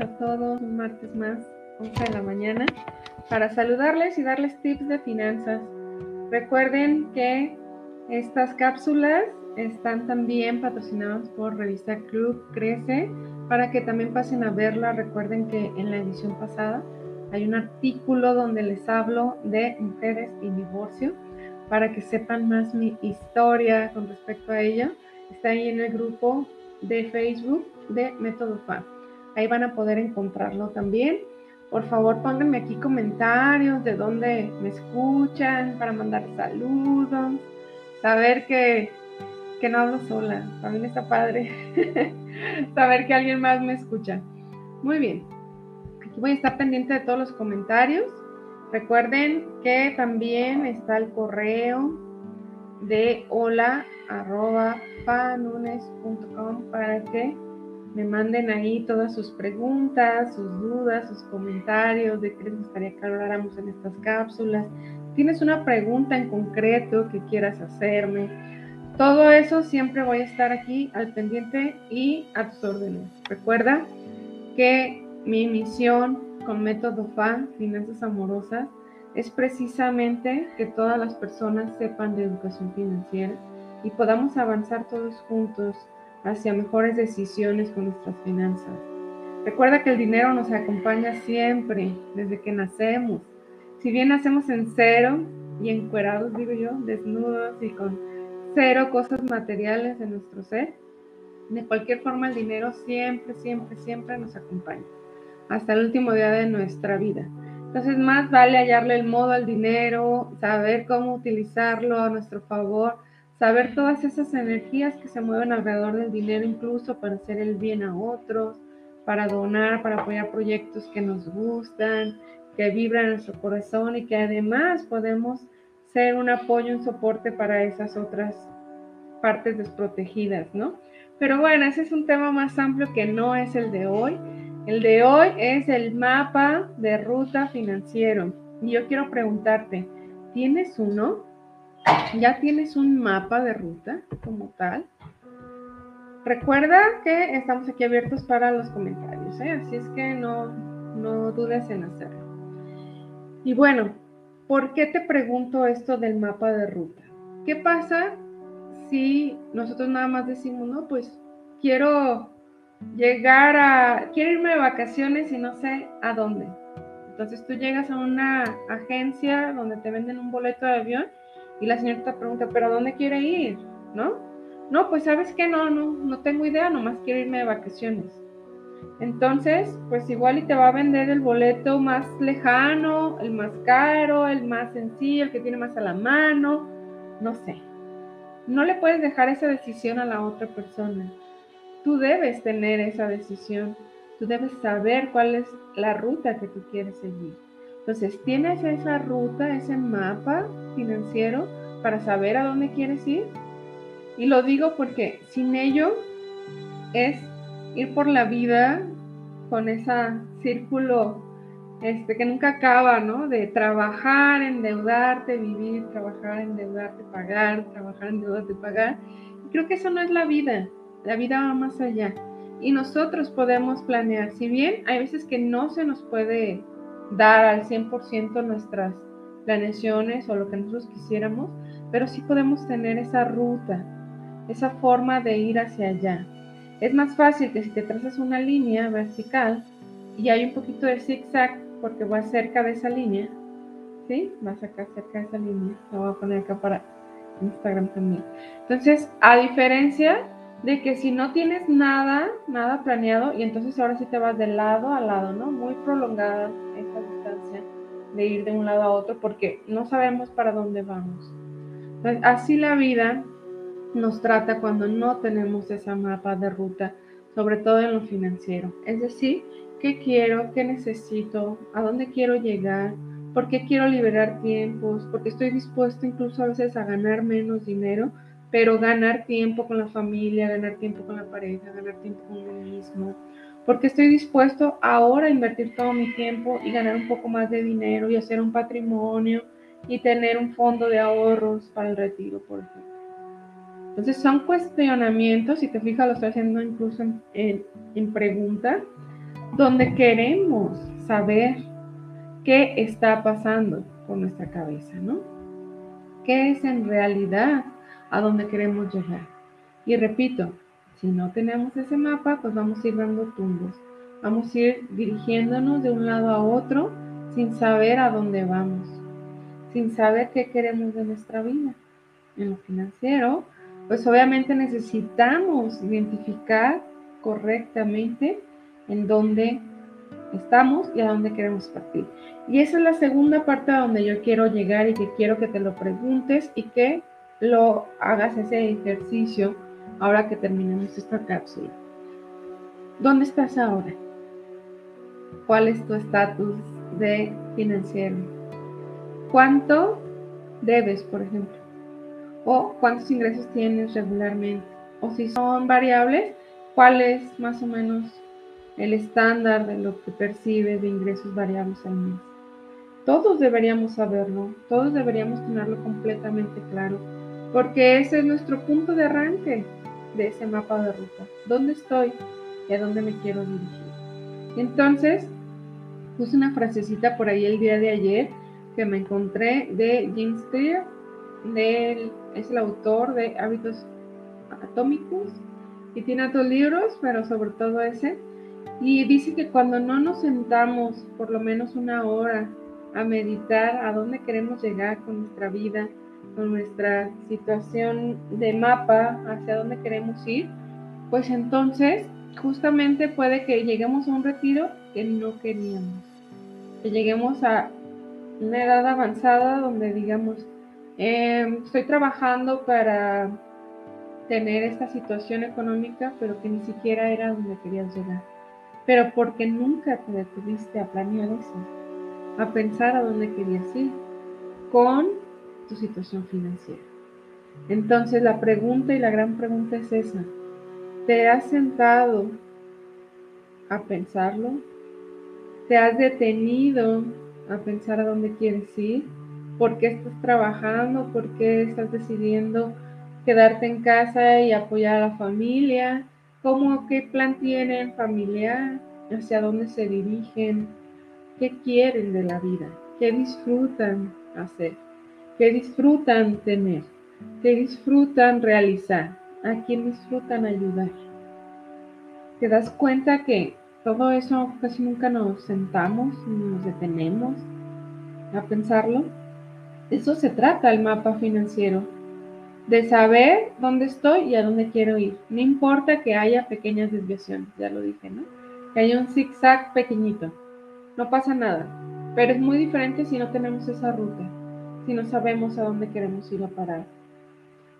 A todos un martes más, 11 de la mañana, para saludarles y darles tips de finanzas. Recuerden que estas cápsulas están también patrocinadas por Revista Club Crece para que también pasen a verla. Recuerden que en la edición pasada hay un artículo donde les hablo de mujeres y divorcio para que sepan más mi historia con respecto a ella. Está ahí en el grupo de Facebook de Método FA. Ahí van a poder encontrarlo también. Por favor, pónganme aquí comentarios de dónde me escuchan para mandar saludos. Saber que, que no hablo sola. También está padre. Saber que alguien más me escucha. Muy bien. Aquí voy a estar pendiente de todos los comentarios. Recuerden que también está el correo de hola para que me manden ahí todas sus preguntas, sus dudas, sus comentarios de qué les gustaría que habláramos en estas cápsulas. ¿Tienes una pregunta en concreto que quieras hacerme? Todo eso siempre voy a estar aquí al pendiente y a tus órdenes. Recuerda que mi misión con Método FA, Finanzas Amorosas, es precisamente que todas las personas sepan de educación financiera y podamos avanzar todos juntos hacia mejores decisiones con nuestras finanzas. Recuerda que el dinero nos acompaña siempre, desde que nacemos. Si bien nacemos en cero y encuerados, digo yo, desnudos y con cero cosas materiales en nuestro ser, de cualquier forma el dinero siempre, siempre, siempre nos acompaña, hasta el último día de nuestra vida. Entonces más vale hallarle el modo al dinero, saber cómo utilizarlo a nuestro favor, saber todas esas energías que se mueven alrededor del dinero, incluso para hacer el bien a otros, para donar, para apoyar proyectos que nos gustan, que vibran en nuestro corazón y que además podemos ser un apoyo, un soporte para esas otras partes desprotegidas, ¿no? Pero bueno, ese es un tema más amplio que no es el de hoy. El de hoy es el mapa de ruta financiero. Y yo quiero preguntarte, ¿tienes uno? Ya tienes un mapa de ruta como tal. Recuerda que estamos aquí abiertos para los comentarios, ¿eh? así es que no, no dudes en hacerlo. Y bueno, ¿por qué te pregunto esto del mapa de ruta? ¿Qué pasa si nosotros nada más decimos, no, pues quiero llegar a, quiero irme de vacaciones y no sé a dónde? Entonces tú llegas a una agencia donde te venden un boleto de avión y la señorita pregunta, ¿pero dónde quiere ir? ¿No? No, pues sabes que no, no, no tengo idea, nomás quiero irme de vacaciones. Entonces, pues igual y te va a vender el boleto más lejano, el más caro, el más sencillo, el que tiene más a la mano, no sé. No le puedes dejar esa decisión a la otra persona. Tú debes tener esa decisión. Tú debes saber cuál es la ruta que tú quieres seguir. Entonces, tienes esa ruta, ese mapa financiero para saber a dónde quieres ir. Y lo digo porque sin ello es ir por la vida con ese círculo este, que nunca acaba, ¿no? De trabajar, endeudarte, vivir, trabajar, endeudarte, pagar, trabajar, endeudarte, pagar. Y creo que eso no es la vida. La vida va más allá. Y nosotros podemos planear. Si bien hay veces que no se nos puede dar al 100% nuestras planeaciones o lo que nosotros quisiéramos, pero sí podemos tener esa ruta, esa forma de ir hacia allá. Es más fácil que si te trazas una línea vertical y hay un poquito de zigzag porque va cerca de esa línea, ¿sí? Vas acá cerca de esa línea, la voy a poner acá para Instagram también. Entonces, a diferencia de que si no tienes nada, nada planeado, y entonces ahora sí te vas de lado a lado, ¿no? Muy prolongada esa distancia de ir de un lado a otro porque no sabemos para dónde vamos. Entonces, así la vida nos trata cuando no tenemos esa mapa de ruta sobre todo en lo financiero. Es decir, qué quiero, qué necesito, a dónde quiero llegar, por qué quiero liberar tiempos, porque estoy dispuesto incluso a veces a ganar menos dinero, pero ganar tiempo con la familia, ganar tiempo con la pareja, ganar tiempo con uno mismo, porque estoy dispuesto ahora a invertir todo mi tiempo y ganar un poco más de dinero y hacer un patrimonio y tener un fondo de ahorros para el retiro, por ejemplo. Entonces son cuestionamientos, si te fijas, lo estoy haciendo incluso en, en, pregunta, donde queremos saber qué está pasando con nuestra cabeza, ¿no? ¿Qué es en realidad a donde queremos llegar? Y repito, si no tenemos ese mapa, pues vamos a ir dando tumbos. Vamos a ir dirigiéndonos de un lado a otro sin saber a dónde vamos, sin saber qué queremos de nuestra vida. En lo financiero, pues obviamente necesitamos identificar correctamente en dónde estamos y a dónde queremos partir. Y esa es la segunda parte a donde yo quiero llegar y que quiero que te lo preguntes y que lo hagas ese ejercicio ahora que terminemos esta cápsula. ¿Dónde estás ahora? ¿Cuál es tu estatus de financiero? ¿Cuánto debes, por ejemplo? o cuántos ingresos tienes regularmente. O si son variables, cuál es más o menos el estándar de lo que percibes de ingresos variables al mes. Todos deberíamos saberlo, todos deberíamos tenerlo completamente claro, porque ese es nuestro punto de arranque de ese mapa de ruta. ¿Dónde estoy y a dónde me quiero dirigir? Entonces, puse una frasecita por ahí el día de ayer que me encontré de James Clear es el autor de Hábitos Atómicos y tiene otros libros, pero sobre todo ese. Y dice que cuando no nos sentamos por lo menos una hora a meditar a dónde queremos llegar con nuestra vida, nuestra situación de mapa, hacia dónde queremos ir, pues entonces justamente puede que lleguemos a un retiro que no queríamos, que lleguemos a una edad avanzada donde digamos, Em, estoy trabajando para tener esta situación económica, pero que ni siquiera era donde querías llegar. Pero porque nunca te detuviste a planear eso, a pensar a dónde querías ir con tu situación financiera. Entonces la pregunta y la gran pregunta es esa. ¿Te has sentado a pensarlo? ¿Te has detenido a pensar a dónde quieres ir? por qué estás trabajando, por qué estás decidiendo quedarte en casa y apoyar a la familia, cómo, qué plan tienen familiar, hacia dónde se dirigen, qué quieren de la vida, qué disfrutan hacer, qué disfrutan tener, qué disfrutan realizar, a quién disfrutan ayudar. Te das cuenta que todo eso casi nunca nos sentamos, nos detenemos a pensarlo eso se trata el mapa financiero, de saber dónde estoy y a dónde quiero ir. No importa que haya pequeñas desviaciones, ya lo dije, ¿no? Que haya un zigzag pequeñito. No pasa nada. Pero es muy diferente si no tenemos esa ruta, si no sabemos a dónde queremos ir a parar.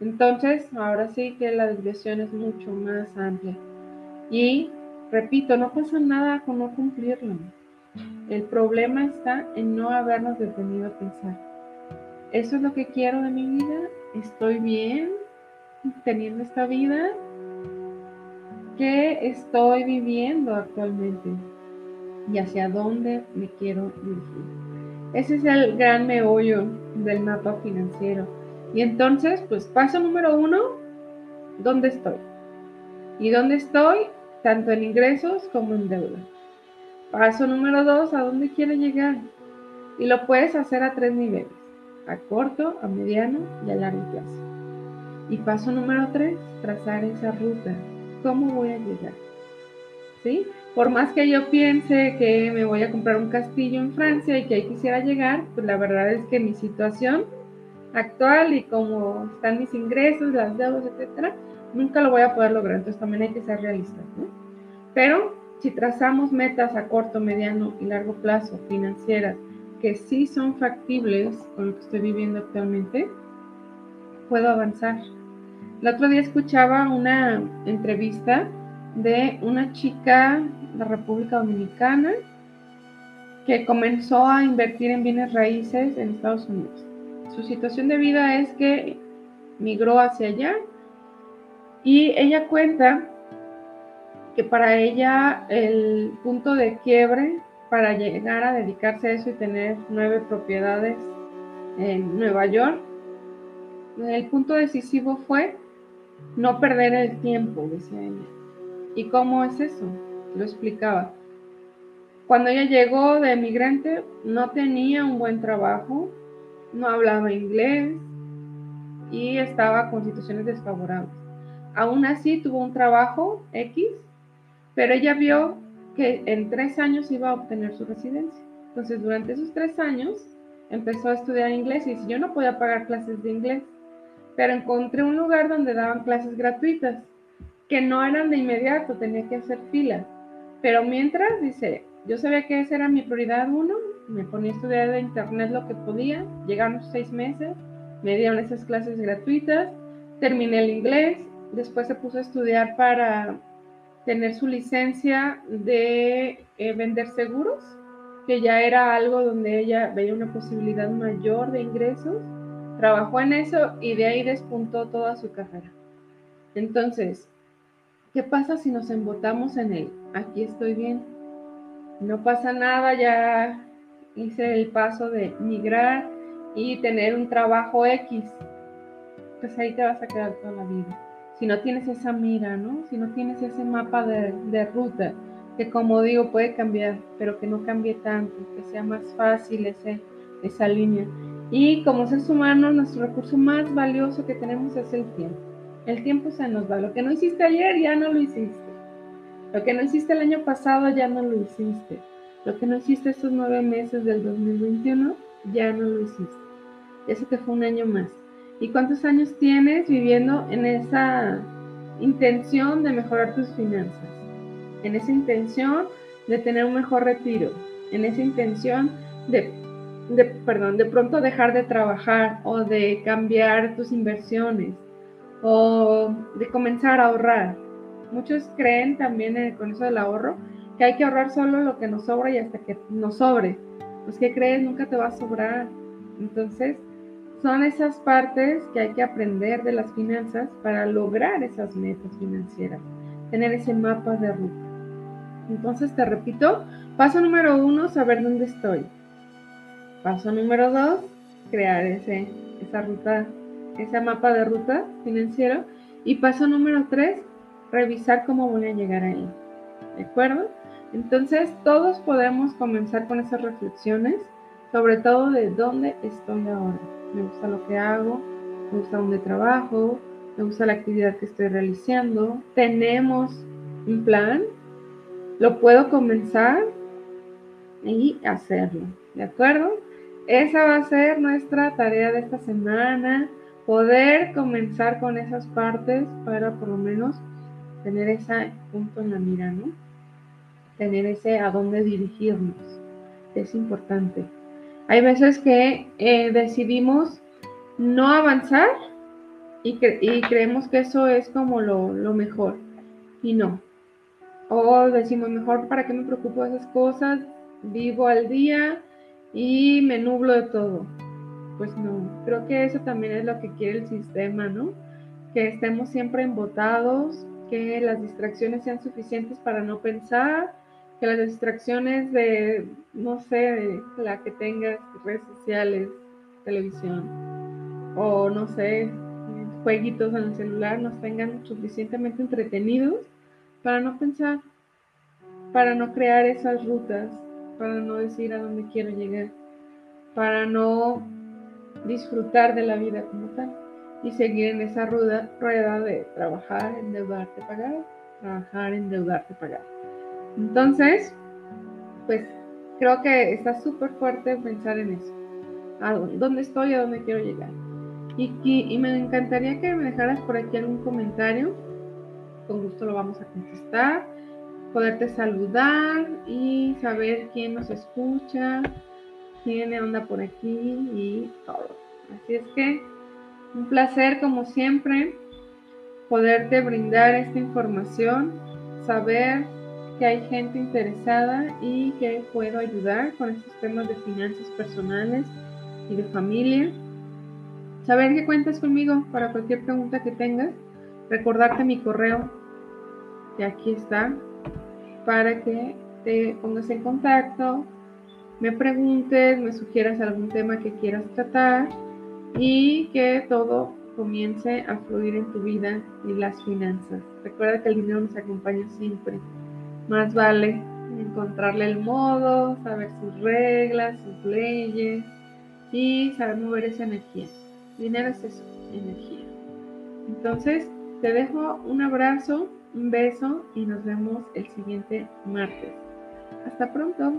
Entonces, ahora sí que la desviación es mucho más amplia. Y, repito, no pasa nada con no cumplirlo. El problema está en no habernos detenido a pensar eso es lo que quiero de mi vida, estoy bien teniendo esta vida, ¿qué estoy viviendo actualmente? Y hacia dónde me quiero dirigir. Ese es el gran meollo del mapa financiero. Y entonces, pues paso número uno, ¿dónde estoy? ¿Y dónde estoy? Tanto en ingresos como en deuda. Paso número dos, ¿a dónde quiero llegar? Y lo puedes hacer a tres niveles a corto, a mediano y a largo plazo. Y paso número tres, trazar esa ruta. ¿Cómo voy a llegar? ¿Sí? Por más que yo piense que me voy a comprar un castillo en Francia y que ahí quisiera llegar, pues la verdad es que mi situación actual y como están mis ingresos, las deudas, etcétera, nunca lo voy a poder lograr. Entonces también hay que ser realistas, ¿no? Pero si trazamos metas a corto, mediano y largo plazo financieras que sí son factibles con lo que estoy viviendo actualmente, puedo avanzar. El otro día escuchaba una entrevista de una chica de República Dominicana que comenzó a invertir en bienes raíces en Estados Unidos. Su situación de vida es que migró hacia allá y ella cuenta que para ella el punto de quiebre para llegar a dedicarse a eso y tener nueve propiedades en Nueva York, el punto decisivo fue no perder el tiempo, decía ella. ¿Y cómo es eso? Lo explicaba. Cuando ella llegó de emigrante, no tenía un buen trabajo, no hablaba inglés y estaba con situaciones desfavorables. Aún así tuvo un trabajo X, pero ella vio que en tres años iba a obtener su residencia. Entonces, durante esos tres años, empezó a estudiar inglés y dice, yo no podía pagar clases de inglés, pero encontré un lugar donde daban clases gratuitas, que no eran de inmediato, tenía que hacer fila. Pero mientras, dice, yo sabía que esa era mi prioridad uno, me ponía a estudiar de internet lo que podía, llegaron seis meses, me dieron esas clases gratuitas, terminé el inglés, después se puso a estudiar para tener su licencia de eh, vender seguros, que ya era algo donde ella veía una posibilidad mayor de ingresos, trabajó en eso y de ahí despuntó toda su carrera. Entonces, ¿qué pasa si nos embotamos en él? Aquí estoy bien, no pasa nada, ya hice el paso de migrar y tener un trabajo X, pues ahí te vas a quedar toda la vida. Si no tienes esa mira, ¿no? Si no tienes ese mapa de, ruta, que como digo puede cambiar, pero que no cambie tanto, que sea más fácil ese, esa línea. Y como seres humanos, nuestro recurso más valioso que tenemos es el tiempo. El tiempo se nos va. Lo que no hiciste ayer ya no lo hiciste. Lo que no hiciste el año pasado ya no lo hiciste. Lo que no hiciste estos nueve meses del 2021 ya no lo hiciste. Eso que fue un año más. ¿Y cuántos años tienes viviendo en esa intención de mejorar tus finanzas? En esa intención de tener un mejor retiro. En esa intención de, perdón, de pronto dejar de trabajar o de cambiar tus inversiones o de comenzar a ahorrar. Muchos creen también con eso del ahorro que hay que ahorrar solo lo que nos sobra y hasta que nos sobre. Pues que crees, nunca te va a sobrar. Entonces, son esas partes que hay que aprender de las finanzas para lograr esas metas financieras, tener ese mapa de ruta. Entonces, te repito, paso número uno, saber dónde estoy. Paso número dos, crear ese, esa ruta, ese mapa de ruta financiero. Y paso número tres, revisar cómo voy a llegar ahí. ¿De acuerdo? Entonces, todos podemos comenzar con esas reflexiones, sobre todo de dónde estoy ahora. Me gusta lo que hago, me gusta dónde trabajo, me gusta la actividad que estoy realizando. Tenemos un plan, lo puedo comenzar y hacerlo. ¿De acuerdo? Esa va a ser nuestra tarea de esta semana, poder comenzar con esas partes para por lo menos tener ese punto en la mira, ¿no? Tener ese a dónde dirigirnos. Es importante. Hay veces que eh, decidimos no avanzar y, creemos que eso es como lo, mejor. Y no. O decimos, mejor, ¿para qué me preocupo de esas cosas? Vivo al día y me nublo de todo. Pues no, creo que eso también es lo que quiere el sistema, ¿no? Que estemos siempre embotados, que las distracciones sean suficientes para no pensar, que las distracciones de, no sé, la que tengas, redes sociales, televisión, o no sé, jueguitos en el celular nos tengan suficientemente entretenidos para no pensar, para no crear esas rutas, para no decir a dónde quiero llegar, para no disfrutar de la vida como tal y seguir en esa rueda, rueda de trabajar, endeudarte, pagar, trabajar, endeudarte, pagar. Entonces, pues creo que está súper fuerte pensar en eso. ¿A dónde estoy? ¿A dónde quiero llegar? Y, y, me encantaría que me dejaras por aquí algún comentario. Con gusto lo vamos a contestar. Poderte saludar y saber quién nos escucha, quién anda por aquí y todo. Así es que un placer, como siempre, poderte brindar esta información. saber que hay gente interesada y que puedo ayudar con estos temas de finanzas personales y de familia. Saber que cuentas conmigo para cualquier pregunta que tengas. Recordarte mi correo, que aquí está, para que te pongas en contacto, me preguntes, me sugieras algún tema que quieras tratar y que todo comience a fluir en tu vida y las finanzas. Recuerda que el dinero nos acompaña siempre. Más vale encontrarle el modo, saber sus reglas, sus leyes y saber mover esa energía. Dinero es eso, energía. Entonces, te dejo un abrazo, un beso y nos vemos el siguiente martes. Hasta pronto.